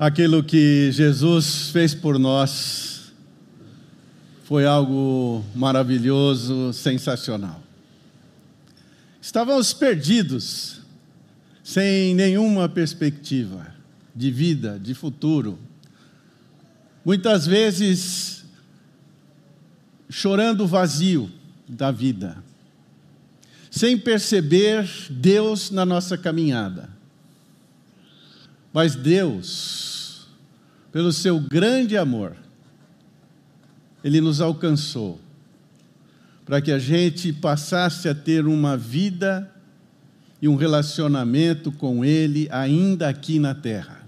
Aquilo que Jesus fez por nós foi algo maravilhoso, sensacional. Estávamos perdidos, sem nenhuma perspectiva de vida, de futuro. Muitas vezes chorando vazio da vida, sem perceber Deus na nossa caminhada. Mas Deus, pelo seu grande amor, Ele nos alcançou para que a gente passasse a ter uma vida e um relacionamento com Ele ainda aqui na terra.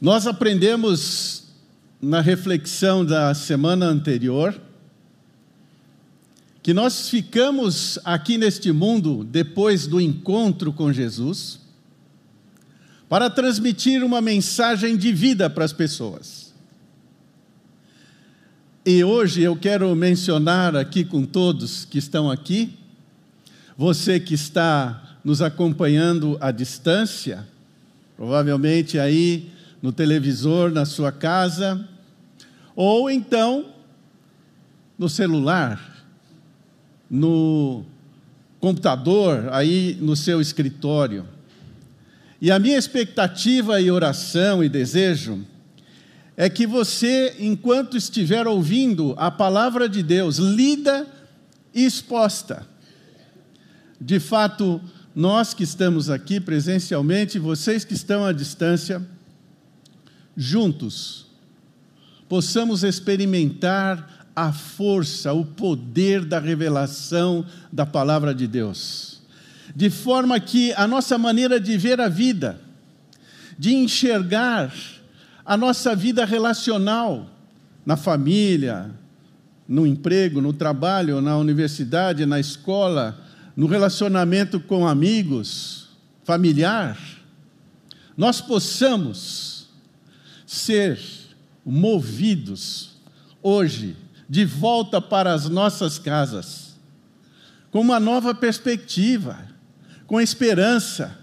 Nós aprendemos na reflexão da semana anterior que nós ficamos aqui neste mundo depois do encontro com Jesus para transmitir uma mensagem de vida para as pessoas. E hoje eu quero mencionar aqui com todos que estão aqui, você que está nos acompanhando à distância, provavelmente aí no televisor, na sua casa, ou então no celular, no computador, aí no seu escritório. E a minha expectativa e oração e desejo é que você, enquanto estiver ouvindo a palavra de Deus lida e exposta, de fato, nós que estamos aqui presencialmente, vocês que estão à distância, juntos, possamos experimentar a força, o poder da revelação da palavra de Deus de forma que a nossa maneira de ver a vida, de enxergar a nossa vida relacional, na família, no emprego, no trabalho, na universidade, na escola, no relacionamento com amigos, familiar, nós possamos ser movidos hoje de volta para as nossas casas, com uma nova perspectiva com esperança,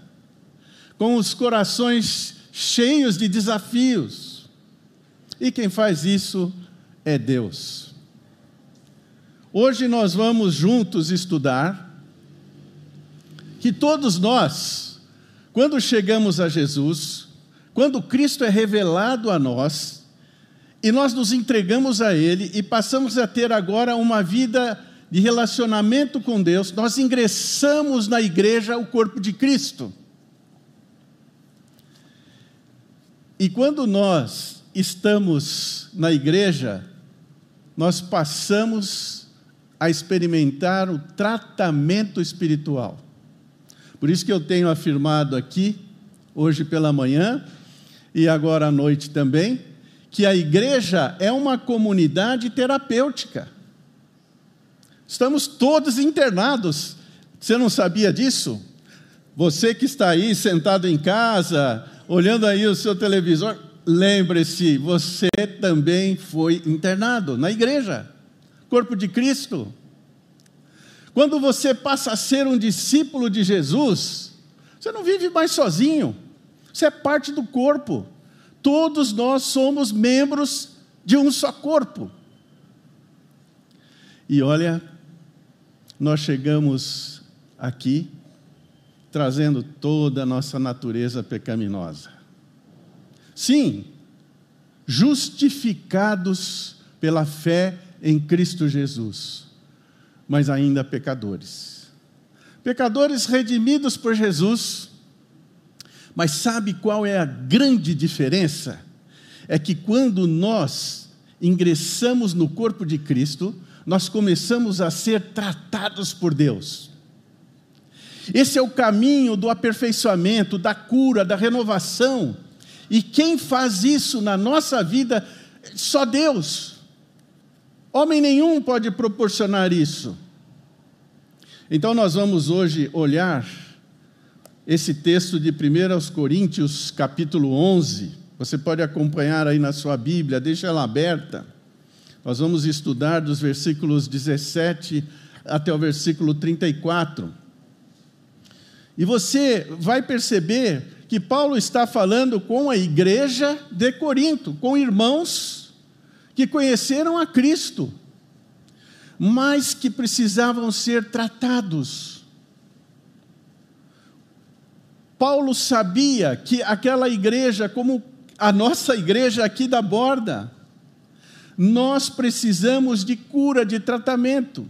com os corações cheios de desafios. E quem faz isso é Deus. Hoje nós vamos juntos estudar que todos nós, quando chegamos a Jesus, quando Cristo é revelado a nós, e nós nos entregamos a Ele e passamos a ter agora uma vida de relacionamento com Deus, nós ingressamos na igreja, o corpo de Cristo. E quando nós estamos na igreja, nós passamos a experimentar o tratamento espiritual. Por isso que eu tenho afirmado aqui, hoje pela manhã e agora à noite também, que a igreja é uma comunidade terapêutica. Estamos todos internados. Você não sabia disso? Você que está aí sentado em casa, olhando aí o seu televisor, lembre-se, você também foi internado na igreja, corpo de Cristo. Quando você passa a ser um discípulo de Jesus, você não vive mais sozinho, você é parte do corpo. Todos nós somos membros de um só corpo. E olha, nós chegamos aqui trazendo toda a nossa natureza pecaminosa. Sim, justificados pela fé em Cristo Jesus, mas ainda pecadores. Pecadores redimidos por Jesus, mas sabe qual é a grande diferença? É que quando nós ingressamos no corpo de Cristo, nós começamos a ser tratados por Deus. Esse é o caminho do aperfeiçoamento, da cura, da renovação. E quem faz isso na nossa vida? Só Deus. Homem nenhum pode proporcionar isso. Então nós vamos hoje olhar esse texto de 1 Coríntios, capítulo 11. Você pode acompanhar aí na sua Bíblia, deixa ela aberta. Nós vamos estudar dos versículos 17 até o versículo 34. E você vai perceber que Paulo está falando com a igreja de Corinto, com irmãos que conheceram a Cristo, mas que precisavam ser tratados. Paulo sabia que aquela igreja, como a nossa igreja aqui da borda, nós precisamos de cura, de tratamento.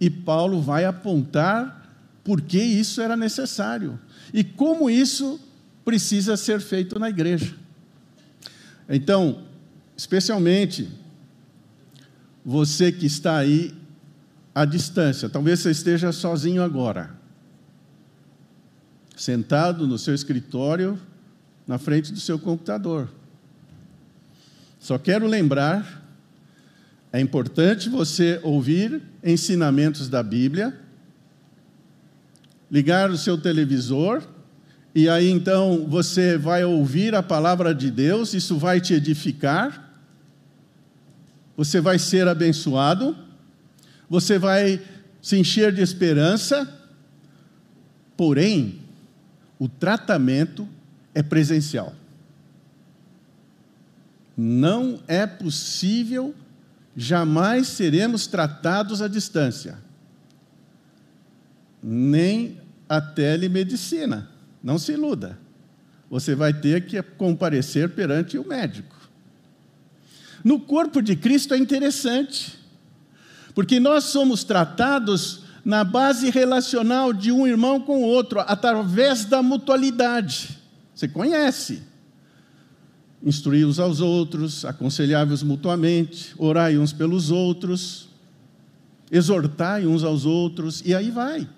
E Paulo vai apontar por que isso era necessário e como isso precisa ser feito na igreja. Então, especialmente você que está aí à distância, talvez você esteja sozinho agora, sentado no seu escritório, na frente do seu computador. Só quero lembrar é importante você ouvir ensinamentos da Bíblia, ligar o seu televisor, e aí então você vai ouvir a palavra de Deus, isso vai te edificar, você vai ser abençoado, você vai se encher de esperança, porém, o tratamento é presencial. Não é possível jamais seremos tratados à distância, nem a telemedicina. Não se iluda. Você vai ter que comparecer perante o médico. No corpo de Cristo é interessante, porque nós somos tratados na base relacional de um irmão com o outro, através da mutualidade. Você conhece instruí uns aos outros, aconselhai-vos mutuamente, orai uns pelos outros, exortai uns aos outros, e aí vai.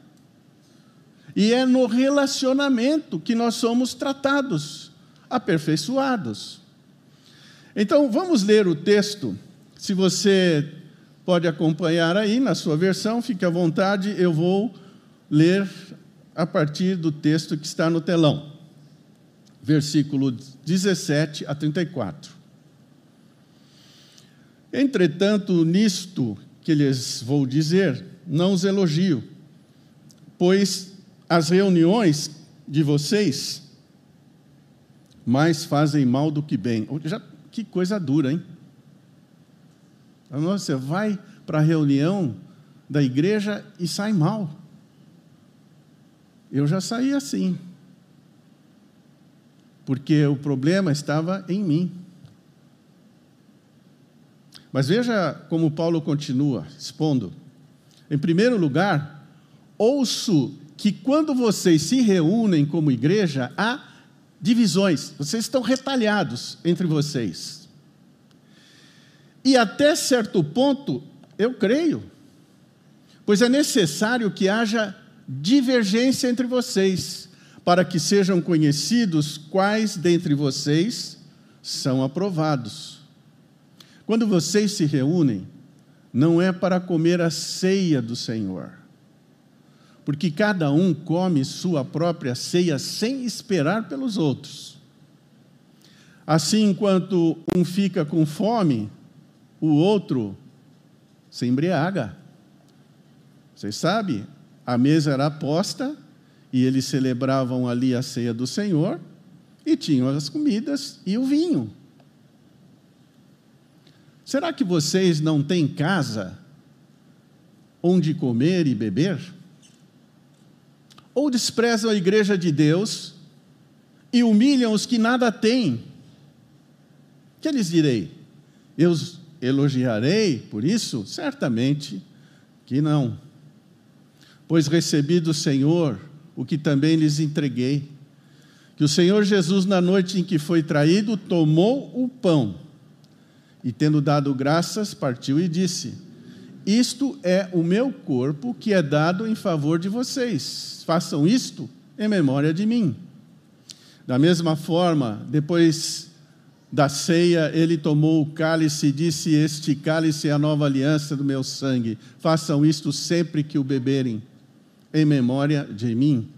E é no relacionamento que nós somos tratados, aperfeiçoados. Então, vamos ler o texto. Se você pode acompanhar aí na sua versão, fique à vontade, eu vou ler a partir do texto que está no telão versículo 17 a 34. Entretanto, nisto que lhes vou dizer, não os elogio, pois as reuniões de vocês mais fazem mal do que bem. Já, que coisa dura, hein? Você vai para a reunião da igreja e sai mal. Eu já saí assim porque o problema estava em mim. Mas veja como Paulo continua expondo. Em primeiro lugar, ouço que quando vocês se reúnem como igreja, há divisões, vocês estão retalhados entre vocês. E até certo ponto, eu creio, pois é necessário que haja divergência entre vocês para que sejam conhecidos quais dentre vocês são aprovados. Quando vocês se reúnem, não é para comer a ceia do Senhor, porque cada um come sua própria ceia sem esperar pelos outros. Assim, enquanto um fica com fome, o outro se embriaga. Vocês sabem, a mesa era posta e eles celebravam ali a ceia do Senhor e tinham as comidas e o vinho. Será que vocês não têm casa onde comer e beber? Ou desprezam a igreja de Deus e humilham os que nada têm? Que lhes direi? Eu os elogiarei por isso? Certamente que não. Pois recebi do Senhor o que também lhes entreguei. Que o Senhor Jesus, na noite em que foi traído, tomou o pão e, tendo dado graças, partiu e disse: Isto é o meu corpo que é dado em favor de vocês. Façam isto em memória de mim. Da mesma forma, depois da ceia, ele tomou o cálice e disse: Este cálice é a nova aliança do meu sangue. Façam isto sempre que o beberem em memória de mim.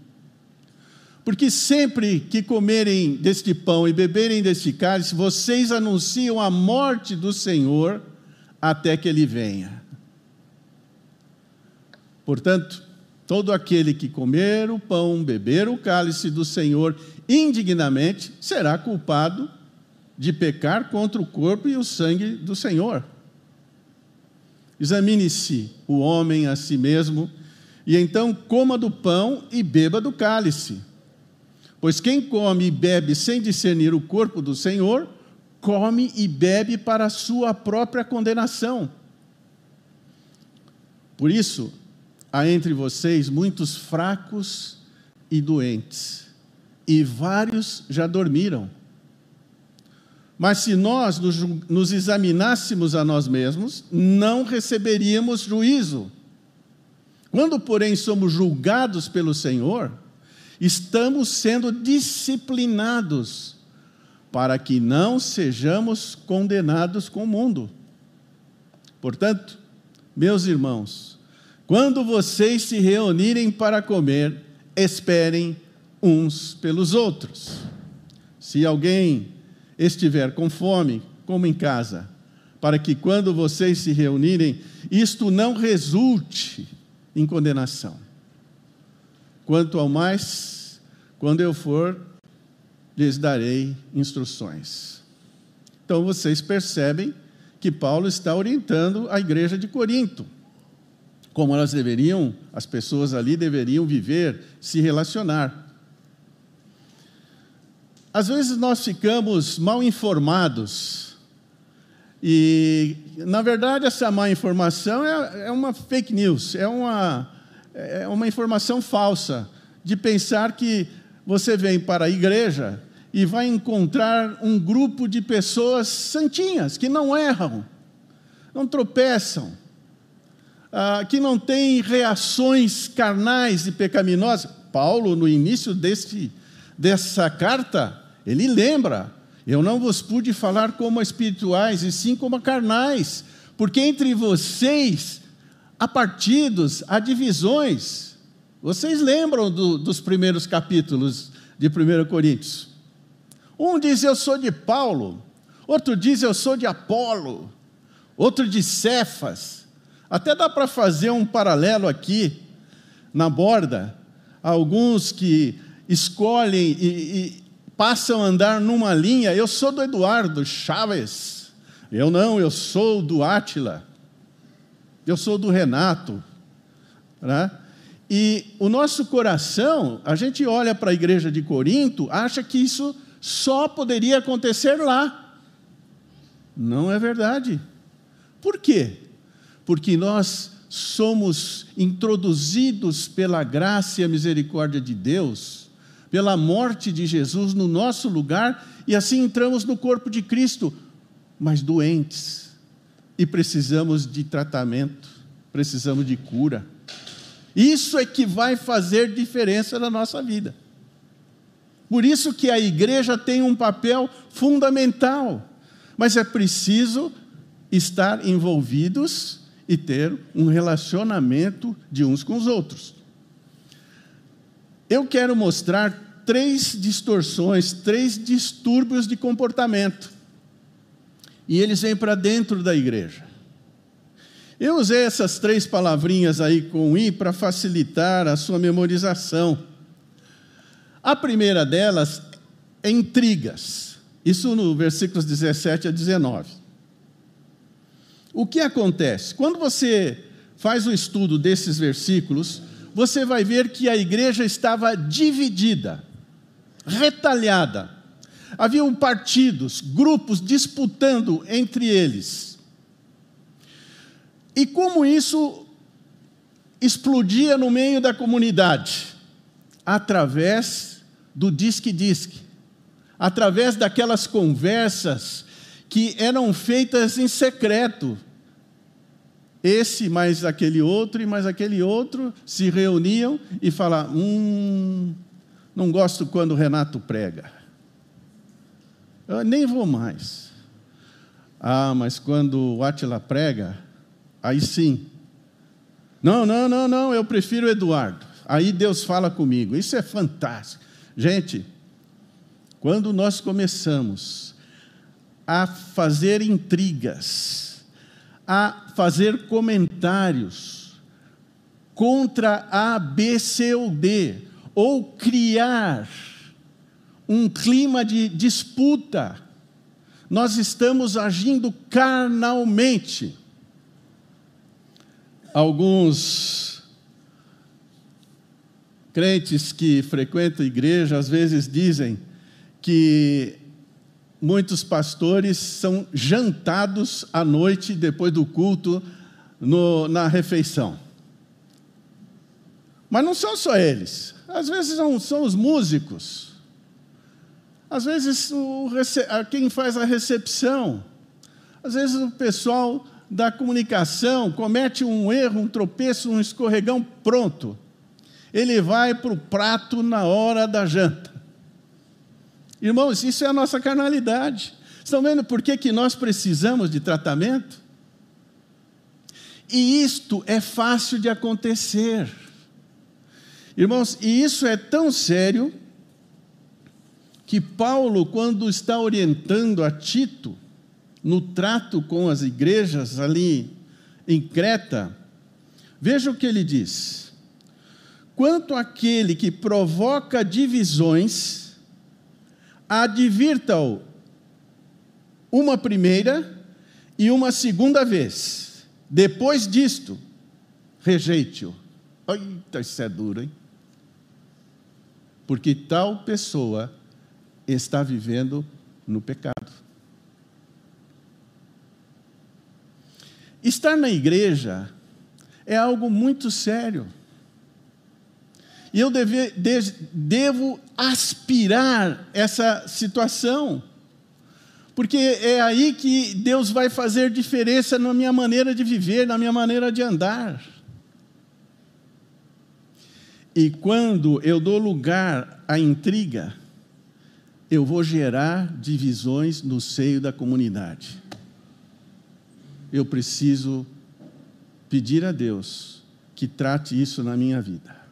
Porque sempre que comerem deste pão e beberem deste cálice, vocês anunciam a morte do Senhor até que ele venha. Portanto, Todo aquele que comer o pão, beber o cálice do Senhor indignamente, será culpado de pecar contra o corpo e o sangue do Senhor. Examine-se o homem a si mesmo, e então coma do pão e beba do cálice. Pois quem come e bebe sem discernir o corpo do Senhor, come e bebe para a sua própria condenação. Por isso, há entre vocês muitos fracos e doentes, e vários já dormiram. Mas se nós nos examinássemos a nós mesmos, não receberíamos juízo. Quando, porém, somos julgados pelo Senhor, estamos sendo disciplinados para que não sejamos condenados com o mundo. Portanto, meus irmãos, quando vocês se reunirem para comer, esperem uns pelos outros. Se alguém estiver com fome, como em casa, para que quando vocês se reunirem, isto não resulte em condenação. Quanto ao mais, quando eu for, lhes darei instruções. Então vocês percebem que Paulo está orientando a igreja de Corinto, como elas deveriam, as pessoas ali deveriam viver, se relacionar. Às vezes nós ficamos mal informados. E, na verdade, essa má informação é, é uma fake news, é uma, é uma informação falsa, de pensar que você vem para a igreja e vai encontrar um grupo de pessoas santinhas, que não erram, não tropeçam, ah, que não têm reações carnais e pecaminosas. Paulo, no início dessa carta, ele lembra: Eu não vos pude falar como espirituais, e sim como carnais, porque entre vocês há partidos, há divisões. Vocês lembram do, dos primeiros capítulos de 1 Coríntios? Um diz eu sou de Paulo, outro diz eu sou de Apolo, outro de Cefas. Até dá para fazer um paralelo aqui na borda. Alguns que escolhem e, e, passam a andar numa linha. Eu sou do Eduardo Chaves. Eu não, eu sou do Átila. Eu sou do Renato. Né? E o nosso coração, a gente olha para a igreja de Corinto, acha que isso só poderia acontecer lá. Não é verdade. Por quê? Porque nós somos introduzidos pela graça e a misericórdia de Deus pela morte de Jesus no nosso lugar, e assim entramos no corpo de Cristo, mas doentes, e precisamos de tratamento, precisamos de cura. Isso é que vai fazer diferença na nossa vida. Por isso que a igreja tem um papel fundamental, mas é preciso estar envolvidos e ter um relacionamento de uns com os outros. Eu quero mostrar três distorções, três distúrbios de comportamento. E eles vêm para dentro da igreja. Eu usei essas três palavrinhas aí com i para facilitar a sua memorização. A primeira delas é intrigas. Isso no versículos 17 a 19. O que acontece? Quando você faz o estudo desses versículos, você vai ver que a igreja estava dividida, retalhada. Haviam partidos, grupos disputando entre eles. E como isso explodia no meio da comunidade? Através do disque-disque, através daquelas conversas que eram feitas em secreto, esse mais aquele outro e mais aquele outro se reuniam e falavam: Hum, não gosto quando o Renato prega. Eu nem vou mais. Ah, mas quando o Atila prega, aí sim. Não, não, não, não, eu prefiro o Eduardo. Aí Deus fala comigo. Isso é fantástico. Gente, quando nós começamos a fazer intrigas, a fazer comentários contra A, B, C ou D, ou criar um clima de disputa. Nós estamos agindo carnalmente. Alguns crentes que frequentam a igreja às vezes dizem que muitos pastores são jantados à noite depois do culto no, na refeição. Mas não são só eles. Às vezes são, os músicos. Às vezes o, quem faz a recepção. Às vezes o pessoal da comunicação comete um erro, um tropeço, um escorregão, pronto. Ele vai para o prato na hora da janta. Irmãos, isso é a nossa carnalidade. Estão vendo por que, que nós precisamos de tratamento? E isto é fácil de acontecer. Irmãos, e isso é tão sério que Paulo, quando está orientando a Tito no trato com as igrejas ali em Creta, veja o que ele diz: quanto àquele que provoca divisões, advirta-o uma primeira e uma segunda vez. Depois disto, rejeite-o. Eita, isso é duro, hein? Porque tal pessoa está vivendo no pecado. Estar na igreja é algo muito sério. E eu deve, de, devo aspirar essa situação, porque é aí que Deus vai fazer diferença na minha maneira de viver, na minha maneira de andar. E quando eu dou lugar à intriga, eu vou gerar divisões no seio da comunidade. Eu preciso pedir a Deus que trate isso na minha vida.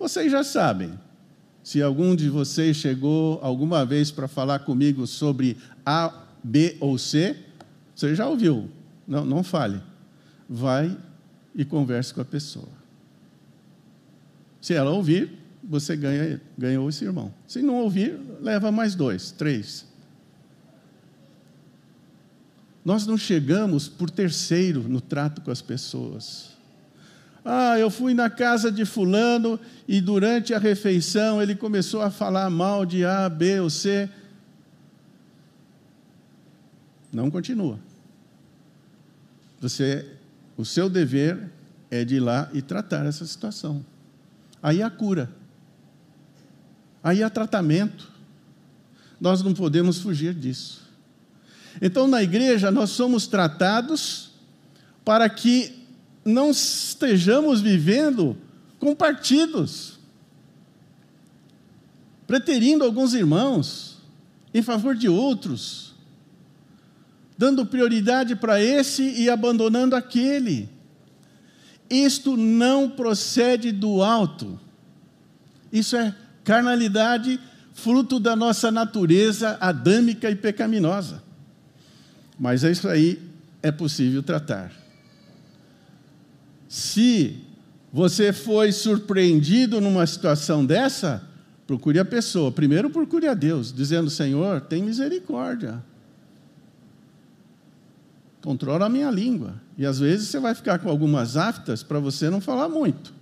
Vocês já sabem. Se algum de vocês chegou alguma vez para falar comigo sobre A, B ou C, você já ouviu. Não, não fale. Vai e converse com a pessoa. Se ela ouvir, você ganha, ganhou esse irmão. Se não ouvir, leva mais dois, três. Nós não chegamos por terceiro no trato com as pessoas. Ah, eu fui na casa de Fulano e durante a refeição ele começou a falar mal de A, B ou C. Não continua. Você, o seu dever é de ir lá e tratar essa situação. Aí há cura. Aí há tratamento. Nós não podemos fugir disso. Então, na igreja, nós somos tratados para que não estejamos vivendo com partidos, preterindo alguns irmãos em favor de outros, dando prioridade para esse e abandonando aquele. Isto não procede do alto. Isso é carnalidade, fruto da nossa natureza adâmica e pecaminosa. Mas isso aí é possível tratar. Se você foi surpreendido numa situação dessa, procure a pessoa. Primeiro procure a Deus, dizendo: Senhor, tem misericórdia. Controla a minha língua. E às vezes você vai ficar com algumas aftas para você não falar muito.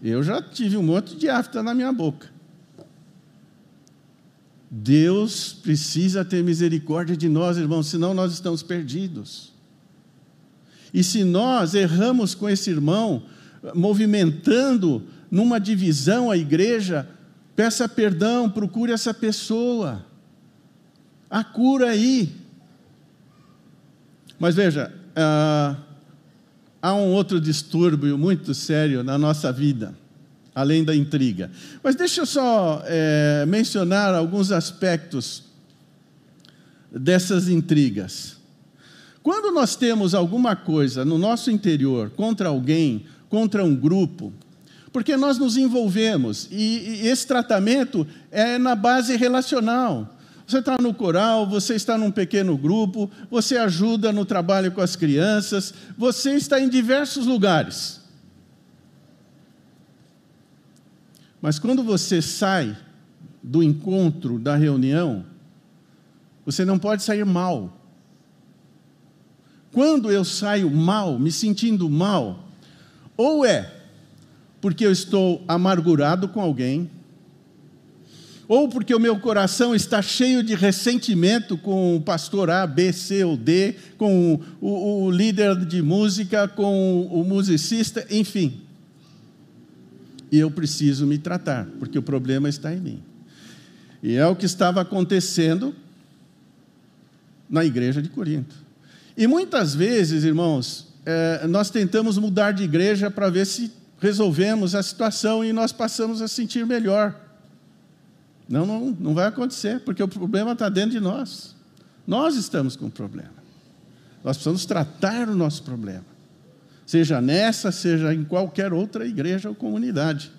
Eu já tive um monte de afta na minha boca. Deus precisa ter misericórdia de nós, irmãos, senão nós estamos perdidos. E se nós erramos com esse irmão, movimentando numa divisão a igreja, peça perdão, procure essa pessoa. A cura aí. Mas veja, ah, há um outro distúrbio muito sério na nossa vida, além da intriga. Mas deixa eu só é, mencionar alguns aspectos dessas intrigas. Quando nós temos alguma coisa no nosso interior contra alguém, contra um grupo, porque nós nos envolvemos e, e esse tratamento é na base relacional. Você está no coral, você está num pequeno grupo, você ajuda no trabalho com as crianças, você está em diversos lugares. Mas quando você sai do encontro, da reunião, você não pode sair mal. Quando eu saio mal, me sentindo mal, ou é porque eu estou amargurado com alguém, ou porque o meu coração está cheio de ressentimento com o pastor A, B, C ou D, com o, o líder de música, com o musicista, enfim. E eu preciso me tratar, porque o problema está em mim. E é o que estava acontecendo na igreja de Corinto. E muitas vezes, irmãos, é, nós tentamos mudar de igreja para ver se resolvemos a situação e nós passamos a sentir melhor. Não, não, não vai acontecer, porque o problema está dentro de nós. Nós estamos com o problema. Nós precisamos tratar o nosso problema, seja nessa, seja em qualquer outra igreja ou comunidade.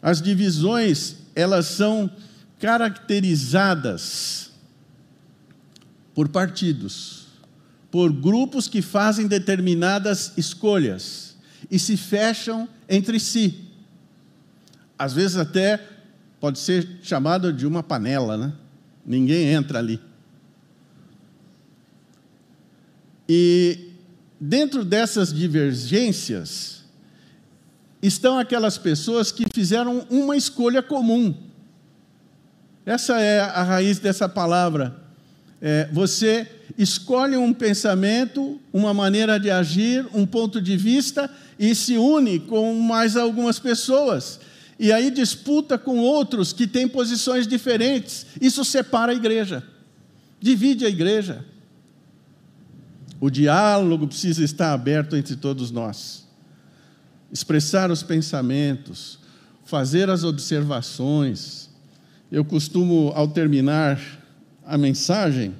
As divisões, elas são caracterizadas por partidos, por grupos que fazem determinadas escolhas e se fecham entre si. Às vezes até pode ser chamado de uma panela, né? Ninguém entra ali. E dentro dessas divergências estão aquelas pessoas que fizeram uma escolha comum. Essa é a raiz dessa palavra. É, você escolhe um pensamento, uma maneira de agir, um ponto de vista e se une com mais algumas pessoas. E aí disputa com outros que têm posições diferentes. Isso separa a igreja, divide a igreja. O diálogo precisa estar aberto entre todos nós. Expressar os pensamentos, fazer as observações. Eu costumo, ao terminar a mensagem,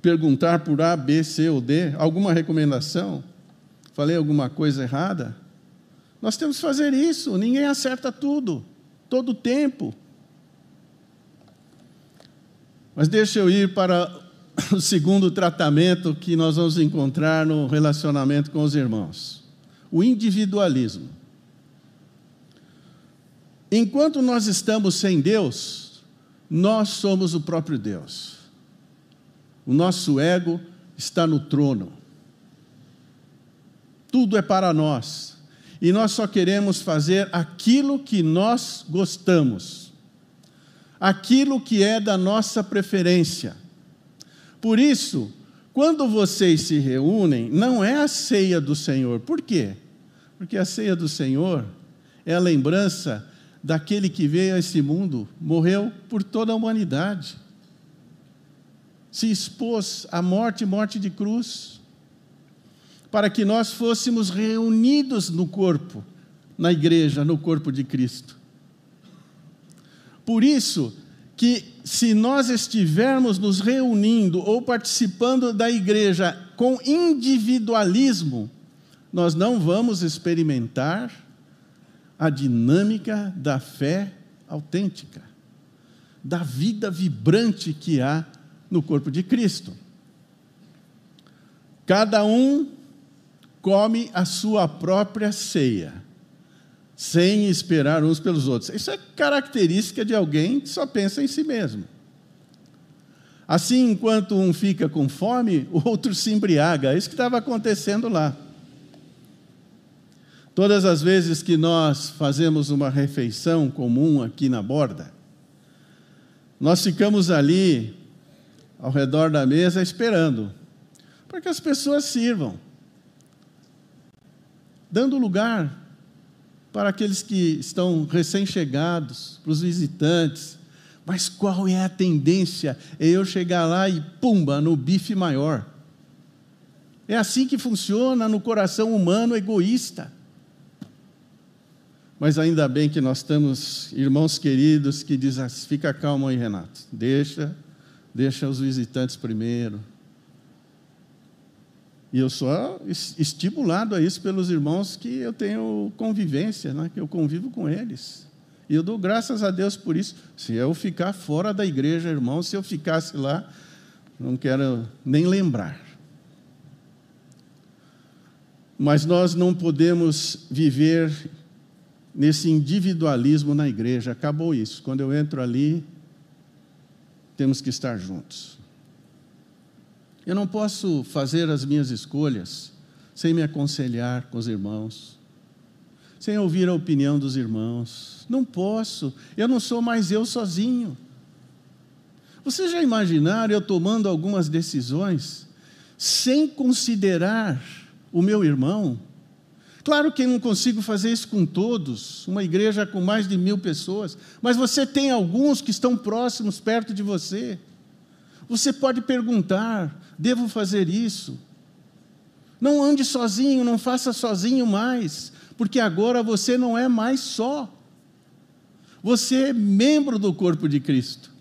perguntar por A, B, C ou D, alguma recomendação? Falei alguma coisa errada? Nós temos que fazer isso, ninguém acerta tudo, todo o tempo. Mas deixa eu ir para o segundo tratamento que nós vamos encontrar no relacionamento com os irmãos: o individualismo. Enquanto nós estamos sem Deus, nós somos o próprio Deus. O nosso ego está no trono. Tudo é para nós. E nós só queremos fazer aquilo que nós gostamos, aquilo que é da nossa preferência. Por isso, quando vocês se reúnem, não é a ceia do Senhor. Por quê? Porque a ceia do Senhor é a lembrança daquele que veio a esse mundo, morreu por toda a humanidade se expôs à morte, morte de cruz, para que nós fôssemos reunidos no corpo, na igreja, no corpo de Cristo. Por isso que se nós estivermos nos reunindo ou participando da igreja com individualismo, nós não vamos experimentar a dinâmica da fé autêntica, da vida vibrante que há no corpo de Cristo. Cada um come a sua própria ceia, sem esperar uns pelos outros. Isso é característica de alguém que só pensa em si mesmo. Assim, enquanto um fica com fome, o outro se embriaga. É isso que estava acontecendo lá. Todas as vezes que nós fazemos uma refeição comum aqui na borda, nós ficamos ali ao redor da mesa esperando para que as pessoas sirvam, dando lugar para aqueles que estão recém-chegados, para os visitantes. Mas qual é a tendência? É eu chegar lá e pumba no bife maior. É assim que funciona no coração humano egoísta. Mas ainda bem que nós temos irmãos queridos que dizem: fica calmo aí, Renato, deixa deixa os visitantes primeiro. E eu sou estimulado a isso pelos irmãos que eu tenho convivência, né? que eu convivo com eles. E eu dou graças a Deus por isso. Se eu ficar fora da igreja, irmão, se eu ficasse lá, não quero nem lembrar. Mas nós não podemos viver nesse individualismo na igreja. Acabou isso. Quando eu entro ali, temos que estar juntos. Eu não posso fazer as minhas escolhas sem me aconselhar com os irmãos, sem ouvir a opinião dos irmãos. Não posso. Eu não sou mais eu sozinho. Vocês já imaginaram eu tomando algumas decisões sem considerar o meu irmão? Claro que não consigo fazer isso com todos, uma igreja com mais de mil pessoas, mas você tem alguns que estão próximos, perto de você. Você pode perguntar: devo fazer isso? Não ande sozinho, não faça sozinho mais, porque agora você não é mais só. Você é membro do corpo de Cristo.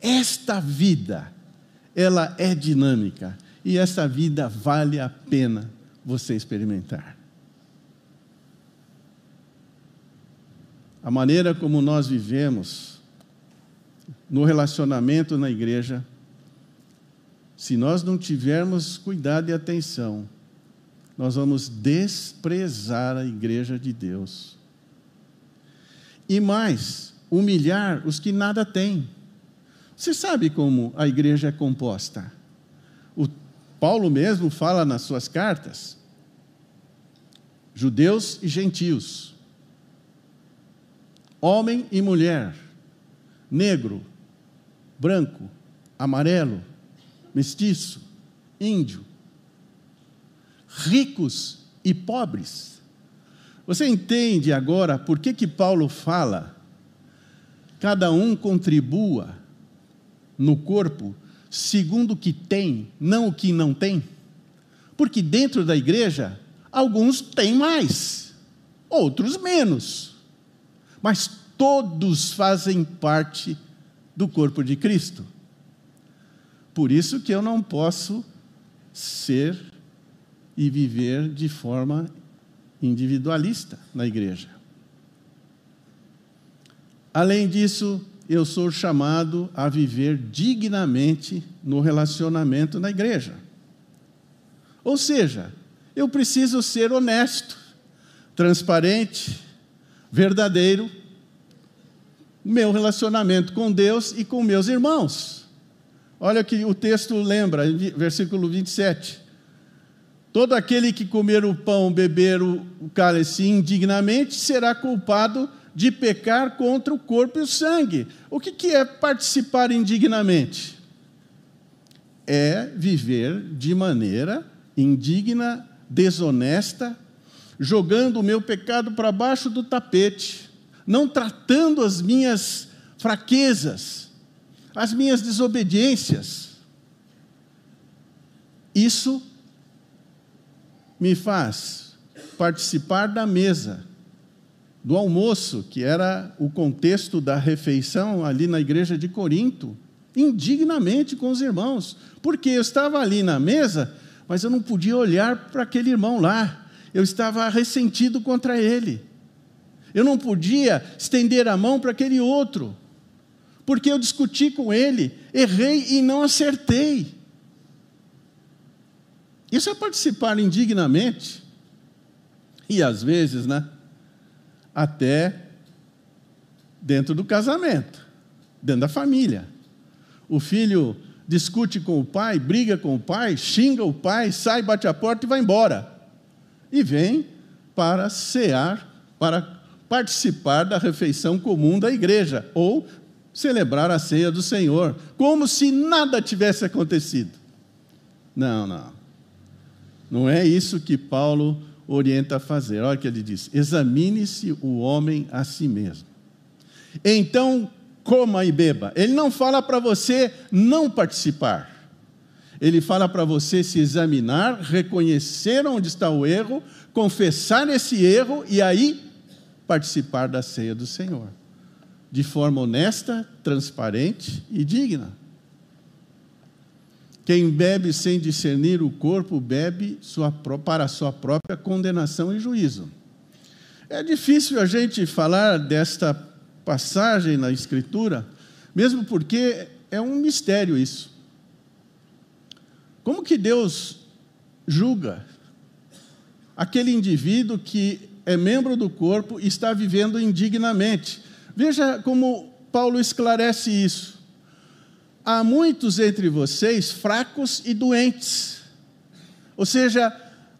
Esta vida, ela é dinâmica e essa vida vale a pena você experimentar. A maneira como nós vivemos no relacionamento na igreja, se nós não tivermos cuidado e atenção, nós vamos desprezar a igreja de Deus. E mais, humilhar os que nada têm. Você sabe como a igreja é composta? O Paulo mesmo fala nas suas cartas: judeus e gentios, homem e mulher, negro, branco, amarelo, mestiço, índio, ricos e pobres. Você entende agora por que, que Paulo fala? Cada um contribua no corpo segundo o que tem, não o que não tem? Porque dentro da igreja, alguns têm mais, outros menos, mas todos fazem parte do corpo de Cristo. Por isso que eu não posso ser e viver de forma individualista na igreja. Além disso, eu sou chamado a viver dignamente no relacionamento na igreja. Ou seja, eu preciso ser honesto, transparente, verdadeiro, meu relacionamento com Deus e com meus irmãos. Olha que o texto lembra, versículo 27. Todo aquele que comer o pão, beber o cálice indignamente, será culpado de pecar contra o corpo e o sangue. O que, que é participar indignamente? É viver de maneira indigna, desonesta, jogando o meu pecado para baixo do tapete, não tratando as minhas fraquezas, as minhas desobediências. Isso me faz participar da mesa do almoço, que era o contexto da refeição ali na igreja de Corinto, indignamente com os irmãos, porque eu estava ali na mesa, mas eu não podia olhar para aquele irmão lá, eu estava ressentido contra ele. Eu não podia estender a mão para aquele outro, porque eu discuti com ele, errei e não acertei. Isso é participar indignamente. E às vezes, né? até dentro do casamento, dentro da família. O filho discute com o pai, briga com o pai, xinga o pai, sai, bate a porta e vai embora. E vem para cear, para participar da refeição comum da igreja, ou celebrar a ceia do Senhor, como se nada tivesse acontecido. Não, não. Não é isso que Paulo orienta a fazer. Olha o que ele diz: examine-se o homem a si mesmo. Então, coma e beba. Ele não fala para você não participar. Ele fala para você se examinar, reconhecer onde está o erro, confessar esse erro e aí participar da ceia do Senhor. De forma honesta, transparente e digna. Quem bebe sem discernir o corpo, bebe sua, para sua própria condenação e juízo. É difícil a gente falar desta passagem na Escritura, mesmo porque é um mistério isso. Como que Deus julga? aquele indivíduo que é membro do corpo e está vivendo indignamente. Veja como Paulo esclarece isso. Há muitos entre vocês fracos e doentes. Ou seja,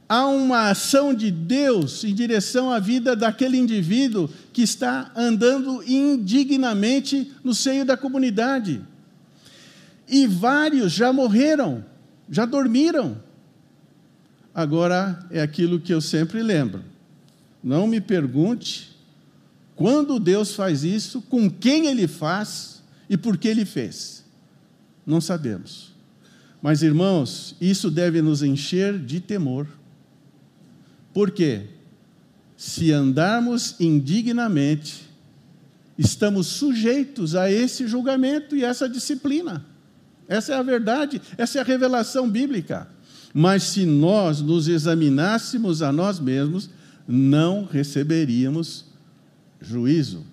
há uma ação de Deus em direção à vida daquele indivíduo que está andando indignamente no seio da comunidade. E vários já morreram, já dormiram. Agora é aquilo que eu sempre lembro. Não me pergunte quando Deus faz isso, com quem ele faz e por que ele fez. Não sabemos. Mas, irmãos, isso deve nos encher de temor. Por quê? Se andarmos indignamente, estamos sujeitos a esse julgamento e essa disciplina. Essa é a verdade, essa é a revelação bíblica. Mas se nós nos examinássemos a nós mesmos, não receberíamos juízo.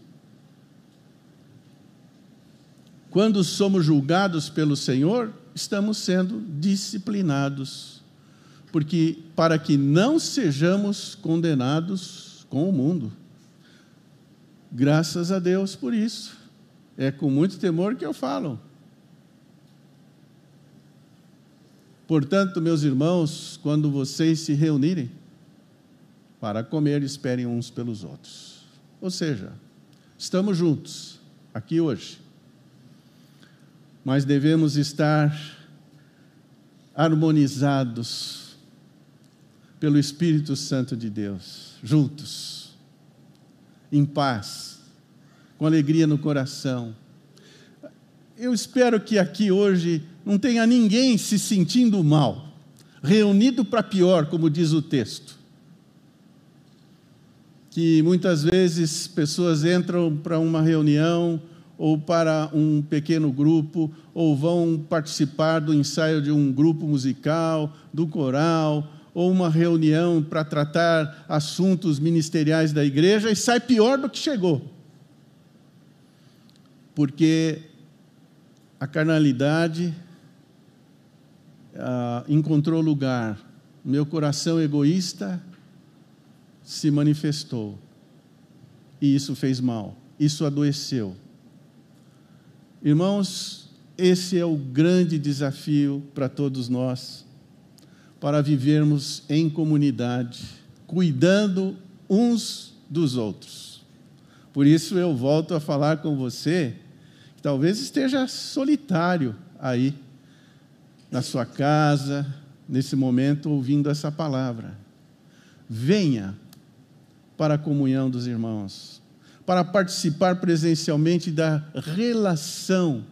Quando somos julgados pelo Senhor, estamos sendo disciplinados, porque para que não sejamos condenados com o mundo. Graças a Deus por isso. É com muito temor que eu falo. Portanto, meus irmãos, quando vocês se reunirem para comer, esperem uns pelos outros. Ou seja, estamos juntos aqui hoje, mas devemos estar harmonizados pelo Espírito Santo de Deus, juntos, em paz, com alegria no coração. Eu espero que aqui hoje não tenha ninguém se sentindo mal, reunido para pior, como diz o texto que muitas vezes pessoas entram para uma reunião ou para um pequeno grupo, ou vão participar do ensaio de um grupo musical, do coral, ou uma reunião para tratar assuntos ministeriais da igreja e sai pior do que chegou. Porque a carnalidade ah, encontrou lugar, meu coração egoísta se manifestou. E isso fez mal, isso adoeceu. Irmãos, esse é o grande desafio para todos nós, para vivermos em comunidade, cuidando uns dos outros. Por isso eu volto a falar com você, que talvez esteja solitário aí, na sua casa, nesse momento, ouvindo essa palavra. Venha para a comunhão dos irmãos, para participar presencialmente da relação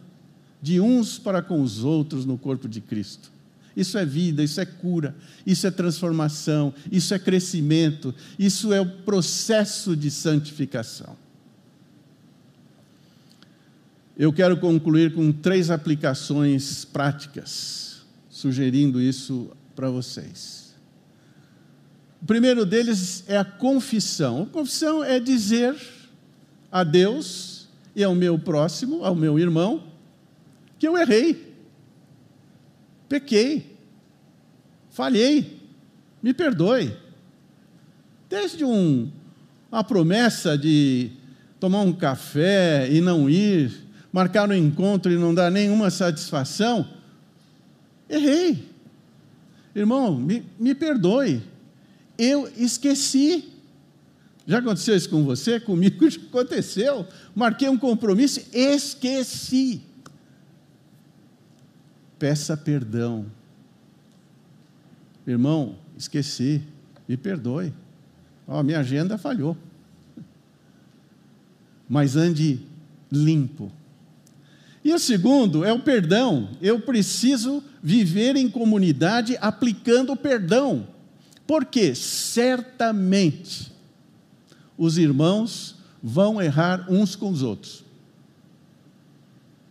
de uns para com os outros no corpo de Cristo. Isso é vida, isso é cura, isso é transformação, isso é crescimento, isso é o processo de santificação. Eu quero concluir com três aplicações práticas, sugerindo isso para vocês. O primeiro deles é a confissão. A confissão é dizer a Deus e ao meu próximo, ao meu irmão, que eu errei, pequei, falhei, me perdoe. Desde um, uma promessa de tomar um café e não ir, marcar um encontro e não dar nenhuma satisfação, errei. Irmão, me, me perdoe eu esqueci. Já aconteceu isso com você? Comigo já aconteceu. Marquei um compromisso, esqueci. Peça perdão. Irmão, esqueci, me perdoe. Oh, minha agenda falhou. Mas ande limpo. E o segundo é o perdão. Eu preciso viver em comunidade aplicando o perdão. Porque certamente os irmãos vão errar uns com os outros.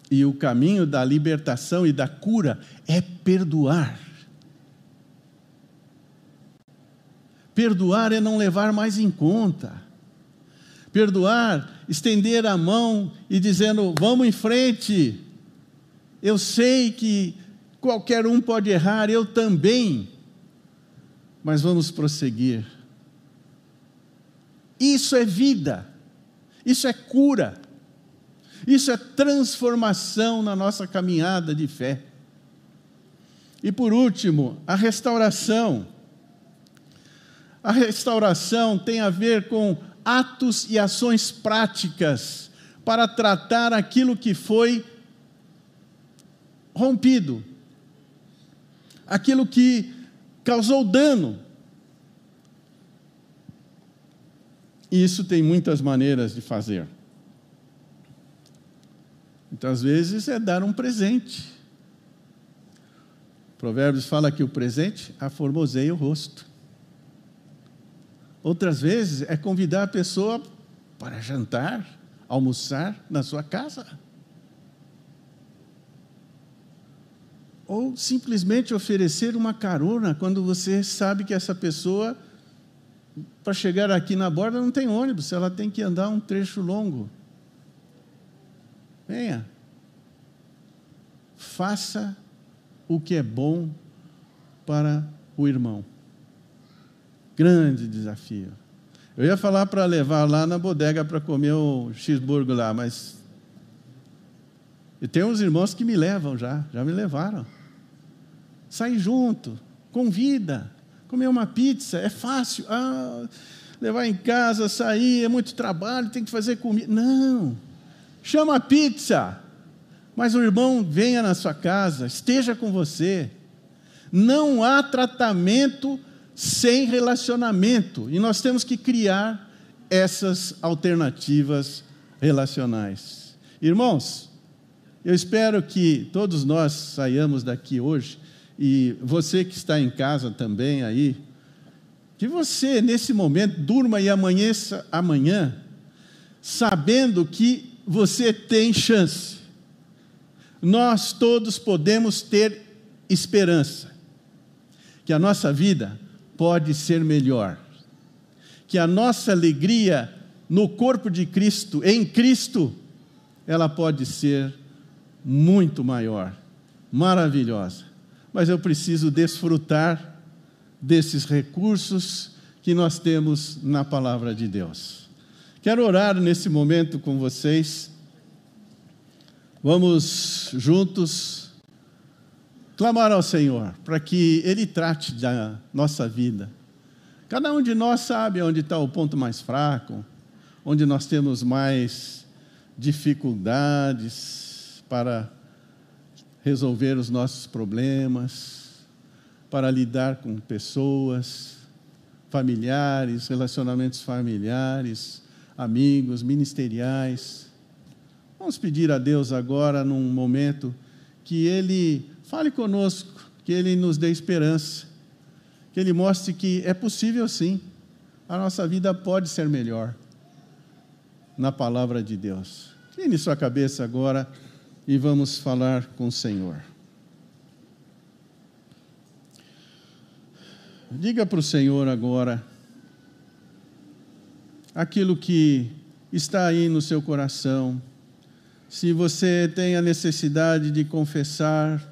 E o caminho da libertação e da cura é perdoar. Perdoar é não levar mais em conta. Perdoar, estender a mão e dizendo: vamos em frente. Eu sei que qualquer um pode errar, eu também mas vamos prosseguir. Isso é vida, isso é cura, isso é transformação na nossa caminhada de fé. E por último, a restauração. A restauração tem a ver com atos e ações práticas para tratar aquilo que foi rompido, aquilo que causou dano. E isso tem muitas maneiras de fazer. Muitas vezes é dar um presente. Provérbios fala que o presente aformoseia o rosto. Outras vezes é convidar a pessoa para jantar, almoçar na sua casa. Ou simplesmente oferecer uma carona quando você sabe que essa pessoa, para chegar aqui na borda, não tem ônibus, ela tem que andar um trecho longo. Venha. Faça o que é bom para o irmão. Grande desafio. Eu ia falar para levar lá na bodega para comer o cheeseburger lá, mas. E tem uns irmãos que me levam já, já me levaram. Sai junto, convida, comer uma pizza, é fácil. Ah, levar em casa, sair, é muito trabalho, tem que fazer comida. Não, chama a pizza, mas o irmão venha na sua casa, esteja com você. Não há tratamento sem relacionamento. E nós temos que criar essas alternativas relacionais. Irmãos, eu espero que todos nós saiamos daqui hoje, e você que está em casa também aí, que você, nesse momento, durma e amanheça amanhã, sabendo que você tem chance. Nós todos podemos ter esperança, que a nossa vida pode ser melhor. Que a nossa alegria no corpo de Cristo, em Cristo, ela pode ser muito maior, maravilhosa. Mas eu preciso desfrutar desses recursos que nós temos na palavra de Deus. Quero orar nesse momento com vocês. Vamos juntos clamar ao Senhor para que Ele trate da nossa vida. Cada um de nós sabe onde está o ponto mais fraco, onde nós temos mais dificuldades para resolver os nossos problemas, para lidar com pessoas, familiares, relacionamentos familiares, amigos, ministeriais. Vamos pedir a Deus agora, num momento, que Ele Fale conosco, que Ele nos dê esperança, que Ele mostre que é possível sim, a nossa vida pode ser melhor na palavra de Deus. Tire sua cabeça agora e vamos falar com o Senhor. Diga para o Senhor agora aquilo que está aí no seu coração. Se você tem a necessidade de confessar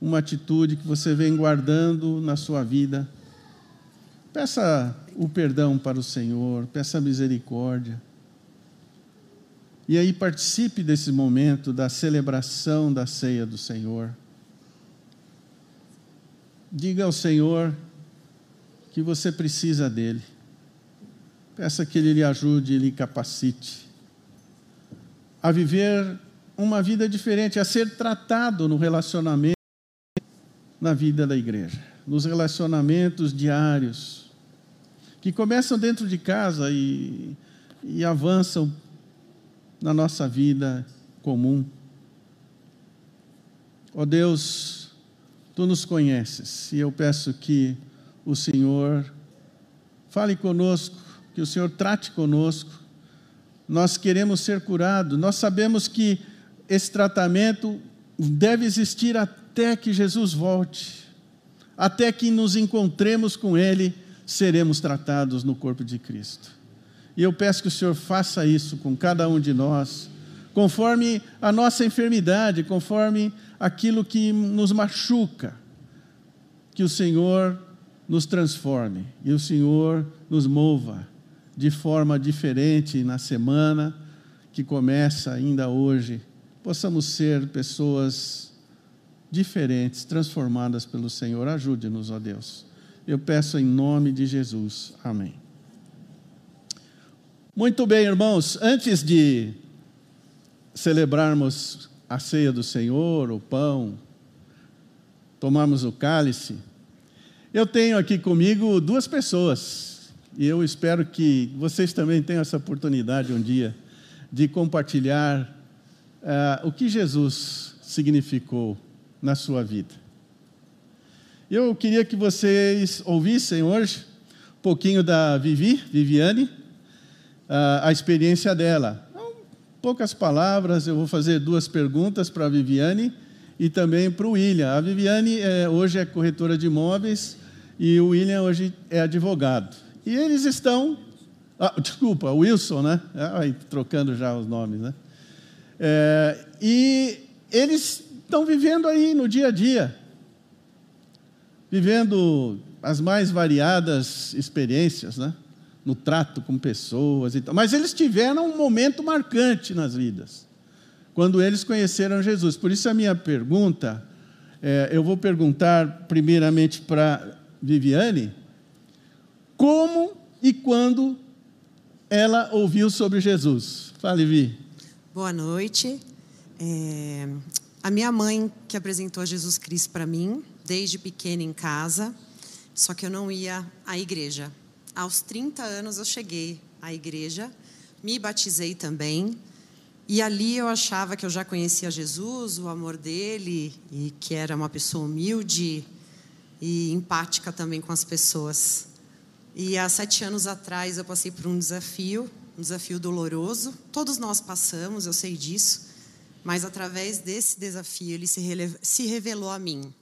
uma atitude que você vem guardando na sua vida. Peça o perdão para o Senhor, peça misericórdia. E aí participe desse momento da celebração da ceia do Senhor. Diga ao Senhor que você precisa dele. Peça que ele lhe ajude e lhe capacite a viver uma vida diferente, a ser tratado no relacionamento na vida da igreja, nos relacionamentos diários, que começam dentro de casa e, e avançam na nossa vida comum. Ó oh Deus, tu nos conheces e eu peço que o Senhor fale conosco, que o Senhor trate conosco. Nós queremos ser curados, nós sabemos que esse tratamento deve existir até até que Jesus volte, até que nos encontremos com Ele, seremos tratados no corpo de Cristo. E eu peço que o Senhor faça isso com cada um de nós, conforme a nossa enfermidade, conforme aquilo que nos machuca, que o Senhor nos transforme e o Senhor nos mova de forma diferente na semana que começa ainda hoje. Possamos ser pessoas diferentes, transformadas pelo Senhor. Ajude-nos, ó Deus. Eu peço em nome de Jesus. Amém. Muito bem, irmãos, antes de celebrarmos a ceia do Senhor, o pão, tomarmos o cálice, eu tenho aqui comigo duas pessoas, e eu espero que vocês também tenham essa oportunidade um dia de compartilhar uh, o que Jesus significou na sua vida. Eu queria que vocês ouvissem hoje um pouquinho da Vivi, Viviane, a experiência dela. Então, poucas palavras, eu vou fazer duas perguntas para a Viviane e também para o William. A Viviane é, hoje é corretora de imóveis e o William hoje é advogado. E eles estão. Ah, desculpa, Wilson, né? Ai, trocando já os nomes, né? É, e eles estão vivendo aí no dia a dia, vivendo as mais variadas experiências, né? No trato com pessoas e tal. Mas eles tiveram um momento marcante nas vidas, quando eles conheceram Jesus. Por isso a minha pergunta, é, eu vou perguntar primeiramente para Viviane, como e quando ela ouviu sobre Jesus. Fale, Vi. Boa noite. É, a minha mãe que apresentou Jesus Cristo para mim, desde pequena em casa, só que eu não ia à igreja. Aos 30 anos eu cheguei à igreja, me batizei também, e ali eu achava que eu já conhecia Jesus, o amor dele, e que era uma pessoa humilde, e empática também com as pessoas. E há sete anos atrás eu passei por um desafio, um desafio doloroso. Todos nós passamos, eu sei disso. Mas através desse desafio ele se, se revelou a mim.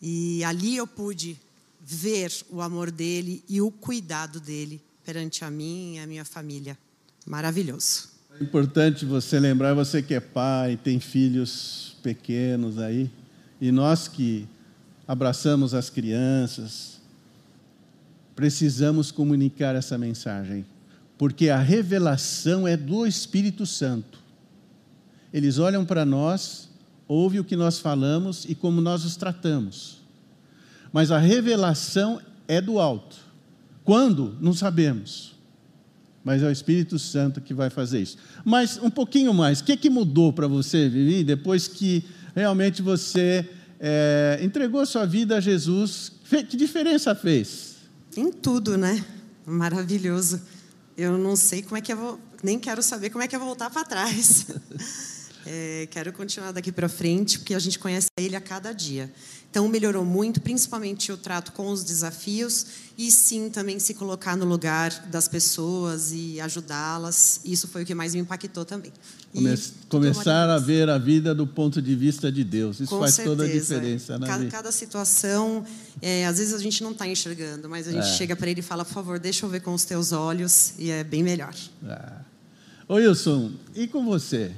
E ali eu pude ver o amor dele e o cuidado dele perante a mim e a minha família. Maravilhoso. É importante você lembrar, você que é pai, tem filhos pequenos aí, e nós que abraçamos as crianças. Precisamos comunicar essa mensagem, porque a revelação é do Espírito Santo. Eles olham para nós, ouvem o que nós falamos e como nós os tratamos. Mas a revelação é do alto. Quando? Não sabemos. Mas é o Espírito Santo que vai fazer isso. Mas um pouquinho mais, o que, que mudou para você, Vivi, depois que realmente você é, entregou sua vida a Jesus, que diferença fez? Em tudo, né? Maravilhoso. Eu não sei como é que eu vou, nem quero saber como é que eu vou voltar para trás. É, quero continuar daqui para frente, porque a gente conhece ele a cada dia. Então, melhorou muito, principalmente o trato com os desafios e sim também se colocar no lugar das pessoas e ajudá-las. Isso foi o que mais me impactou também. Come começar a ver a vida do ponto de vista de Deus. Isso com faz certeza. toda a diferença. Né? Cada, cada situação, é, às vezes a gente não está enxergando, mas a gente é. chega para ele e fala, por favor, deixa eu ver com os teus olhos, e é bem melhor. É. Ô Wilson, e com você?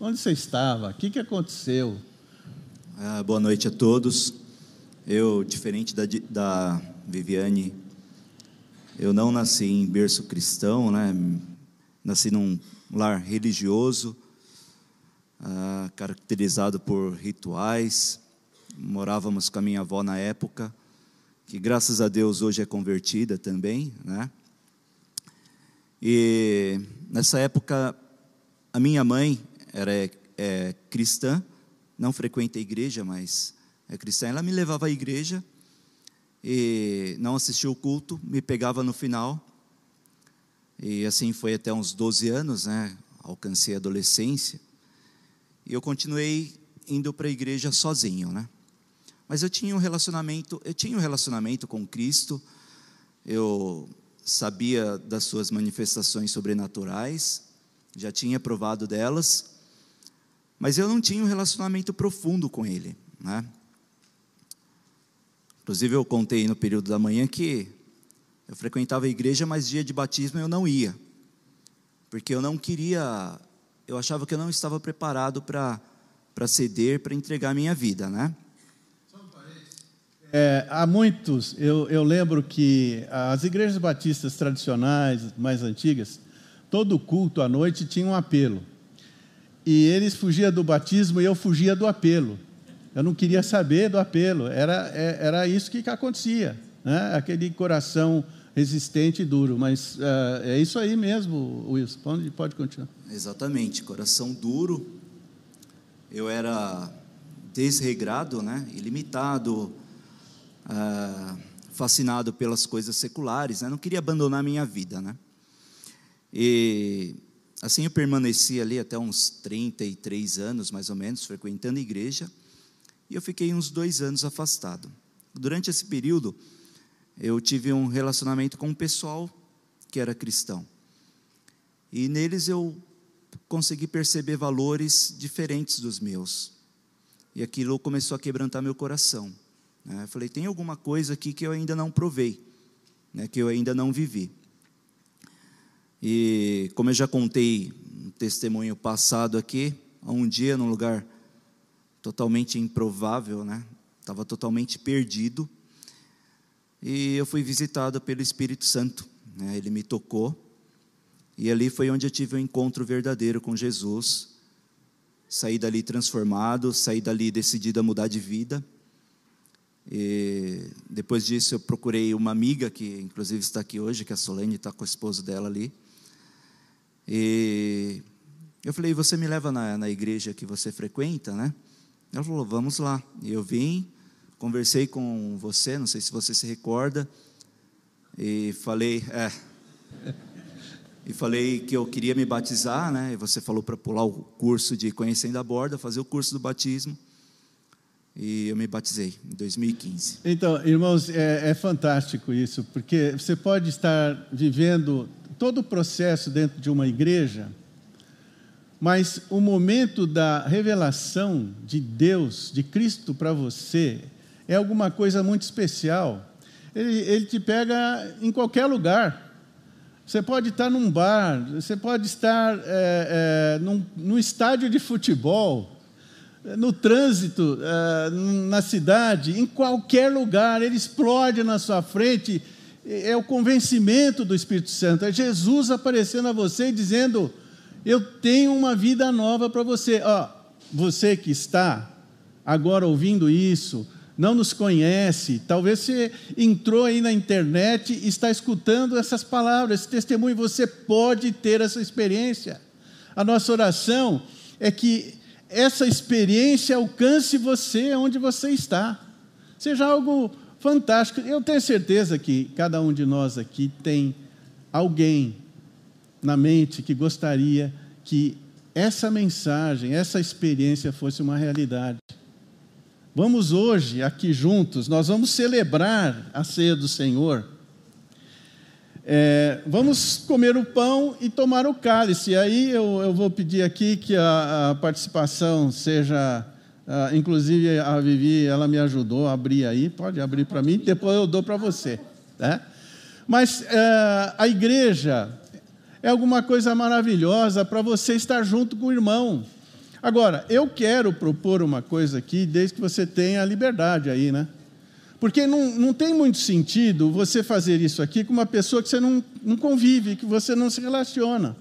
Onde você estava? O que, que aconteceu? Ah, boa noite a todos. Eu, diferente da, da Viviane, eu não nasci em berço cristão, né? Nasci num lar religioso, ah, caracterizado por rituais. Morávamos com a minha avó na época, que graças a Deus hoje é convertida também, né? E nessa época, a minha mãe era é, cristã, não frequenta a igreja, mas é cristã, ela me levava à igreja e não assistia o culto, me pegava no final. E assim foi até uns 12 anos, né? Alcancei a adolescência. E eu continuei indo para a igreja sozinho, né? Mas eu tinha um relacionamento, eu tinha um relacionamento com Cristo. Eu sabia das suas manifestações sobrenaturais, já tinha provado delas, mas eu não tinha um relacionamento profundo com ele, né? Inclusive, eu contei no período da manhã que eu frequentava a igreja, mas dia de batismo eu não ia, porque eu não queria, eu achava que eu não estava preparado para ceder, para entregar a minha vida, né? É, há muitos, eu, eu lembro que as igrejas batistas tradicionais, mais antigas, todo culto à noite tinha um apelo. E eles fugiam do batismo e eu fugia do apelo. Eu não queria saber do apelo, era, é, era isso que acontecia, né? aquele coração resistente e duro. Mas uh, é isso aí mesmo, Wilson, pode, pode continuar. Exatamente, coração duro. Eu era desregrado, né? ilimitado, uh, fascinado pelas coisas seculares, né? não queria abandonar minha vida. Né? E assim eu permaneci ali até uns 33 anos, mais ou menos, frequentando a igreja, e eu fiquei uns dois anos afastado. Durante esse período, eu tive um relacionamento com um pessoal que era cristão. E neles eu consegui perceber valores diferentes dos meus. E aquilo começou a quebrantar meu coração. Né? Eu falei: tem alguma coisa aqui que eu ainda não provei, né? que eu ainda não vivi. E como eu já contei um testemunho passado aqui, um dia num lugar totalmente improvável, né? Estava totalmente perdido. E eu fui visitado pelo Espírito Santo. Né? Ele me tocou. E ali foi onde eu tive um encontro verdadeiro com Jesus saí dali transformado, saí dali decidido a mudar de vida. E depois disso eu procurei uma amiga que inclusive está aqui hoje, que é a Solene, está com o esposo dela ali. E eu falei, você me leva na, na igreja que você frequenta, né? Ela falou, vamos lá. E eu vim, conversei com você, não sei se você se recorda, e falei, é, e falei que eu queria me batizar, né? E você falou para pular o curso de Conhecendo a Borda, fazer o curso do batismo. E eu me batizei em 2015. Então, irmãos, é, é fantástico isso, porque você pode estar vivendo todo o processo dentro de uma igreja, mas o momento da revelação de Deus, de Cristo para você, é alguma coisa muito especial. Ele, ele te pega em qualquer lugar. Você pode estar num bar, você pode estar é, é, num, num, estádio de futebol, no trânsito, é, na cidade, em qualquer lugar, ele explode na sua frente. É o convencimento do Espírito Santo, é Jesus aparecendo a você e dizendo: Eu tenho uma vida nova para você. Ó, você que está agora ouvindo isso, não nos conhece, talvez você entrou aí na internet e está escutando essas palavras, esse testemunho, você pode ter essa experiência. A nossa oração é que essa experiência alcance você onde você está, seja algo fantástico. Eu tenho certeza que cada um de nós aqui tem alguém na mente que gostaria que essa mensagem, essa experiência fosse uma realidade. Vamos hoje, aqui juntos, nós vamos celebrar a ceia do Senhor. É, vamos comer o pão e tomar o cálice. Aí eu, eu vou pedir aqui que a, a participação seja. A, inclusive a Vivi, ela me ajudou a abrir aí. Pode abrir para mim, depois eu dou para você. Né? Mas é, a igreja é alguma coisa maravilhosa para você estar junto com o irmão. Agora, eu quero propor uma coisa aqui, desde que você tenha a liberdade aí, né? Porque não, não tem muito sentido você fazer isso aqui com uma pessoa que você não, não convive, que você não se relaciona.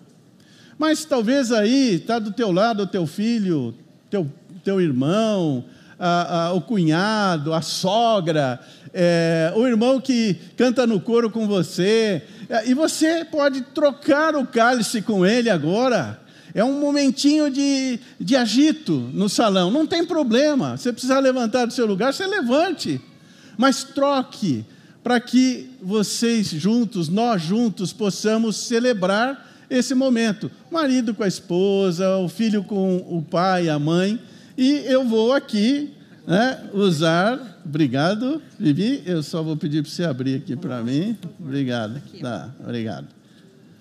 Mas talvez aí está do teu lado o teu filho, teu, teu irmão, a, a, o cunhado, a sogra, é, o irmão que canta no coro com você. É, e você pode trocar o cálice com ele agora. É um momentinho de, de agito no salão. Não tem problema. Se precisar levantar do seu lugar, você levante. Mas troque para que vocês juntos, nós juntos, possamos celebrar esse momento. Marido com a esposa, o filho com o pai, a mãe. E eu vou aqui né, usar. Obrigado, Vivi. Eu só vou pedir para você abrir aqui para mim. Obrigado. Tá, obrigado.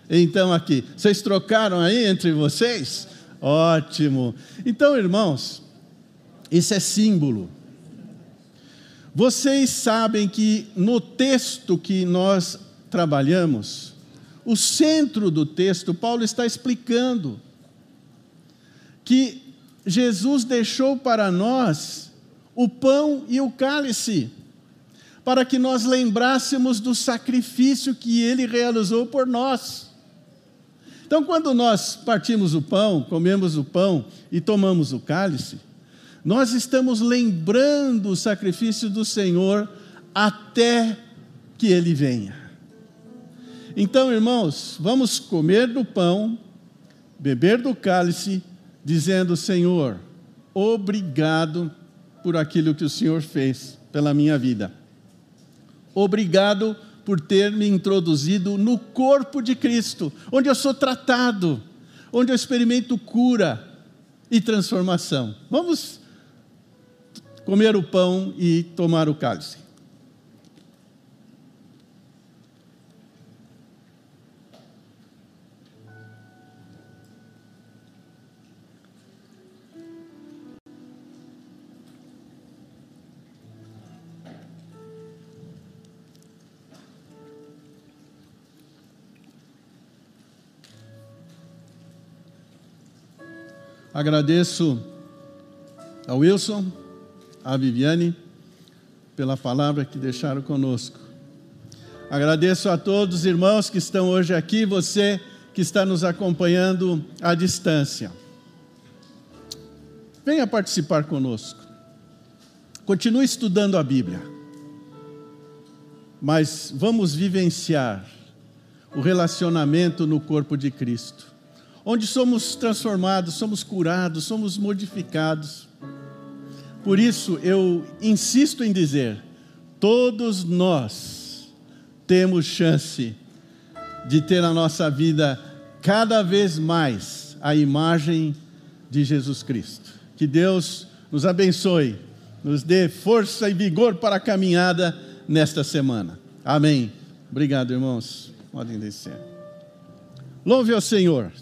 Então, aqui, vocês trocaram aí entre vocês? Ótimo. Então, irmãos, isso é símbolo. Vocês sabem que no texto que nós trabalhamos, o centro do texto, Paulo está explicando que Jesus deixou para nós o pão e o cálice. para que nós lembrássemos do sacrifício que ele realizou por nós. Então, quando nós partimos o pão, comemos o pão e tomamos o cálice, nós estamos lembrando o sacrifício do Senhor até que ele venha. Então, irmãos, vamos comer do pão, beber do cálice, dizendo: Senhor, obrigado por aquilo que o Senhor fez pela minha vida. Obrigado por ter me introduzido no corpo de Cristo, onde eu sou tratado, onde eu experimento cura e transformação. Vamos comer o pão e tomar o cálice. Agradeço ao Wilson, à Viviane, pela palavra que deixaram conosco. Agradeço a todos os irmãos que estão hoje aqui, você que está nos acompanhando à distância. Venha participar conosco. Continue estudando a Bíblia. Mas vamos vivenciar o relacionamento no corpo de Cristo onde somos transformados, somos curados, somos modificados. Por isso eu insisto em dizer: todos nós temos chance de ter na nossa vida cada vez mais a imagem de Jesus Cristo. Que Deus nos abençoe, nos dê força e vigor para a caminhada nesta semana. Amém. Obrigado, irmãos. Podem descer. Louve ao Senhor.